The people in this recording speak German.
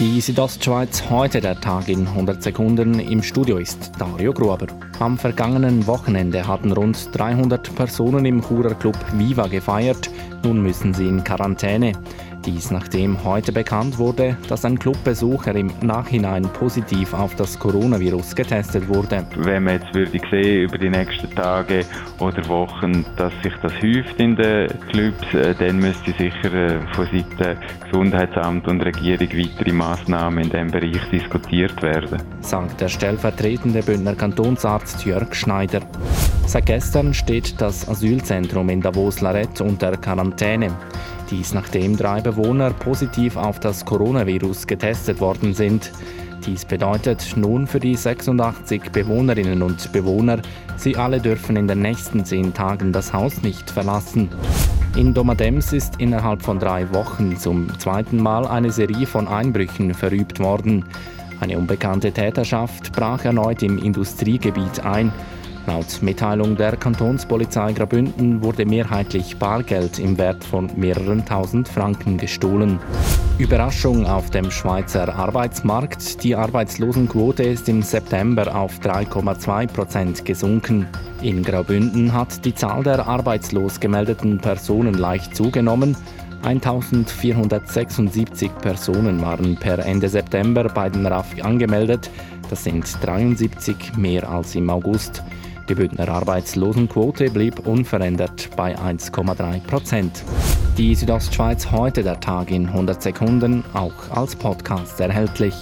Die Südostschweiz heute der Tag in 100 Sekunden. Im Studio ist Dario Gruber. Am vergangenen Wochenende hatten rund 300 Personen im Churer Club Viva gefeiert. Nun müssen sie in Quarantäne. Dies nachdem heute bekannt wurde, dass ein Clubbesucher im Nachhinein positiv auf das Coronavirus getestet wurde. Wenn man jetzt würde sehen über die nächsten Tage oder Wochen, dass sich das häuft in den Clubs, äh, dann müsste sicher äh, von Seiten Gesundheitsamt und Regierung weitere Massnahmen in diesem Bereich diskutiert werden. Sagt der stellvertretende Bündner Kantonsarzt Jörg Schneider. Seit gestern steht das Asylzentrum in Davos-Larette unter Quarantäne. Dies nachdem drei Bewohner positiv auf das Coronavirus getestet worden sind. Dies bedeutet nun für die 86 Bewohnerinnen und Bewohner, sie alle dürfen in den nächsten zehn Tagen das Haus nicht verlassen. In Domadems ist innerhalb von drei Wochen zum zweiten Mal eine Serie von Einbrüchen verübt worden. Eine unbekannte Täterschaft brach erneut im Industriegebiet ein. Laut Mitteilung der Kantonspolizei Graubünden wurde mehrheitlich Bargeld im Wert von mehreren tausend Franken gestohlen. Überraschung auf dem Schweizer Arbeitsmarkt. Die Arbeitslosenquote ist im September auf 3,2 Prozent gesunken. In Graubünden hat die Zahl der arbeitslos gemeldeten Personen leicht zugenommen. 1476 Personen waren per Ende September bei den RAF angemeldet. Das sind 73 mehr als im August. Die Bündner Arbeitslosenquote blieb unverändert bei 1,3 Prozent. Die Südostschweiz heute der Tag in 100 Sekunden, auch als Podcast erhältlich.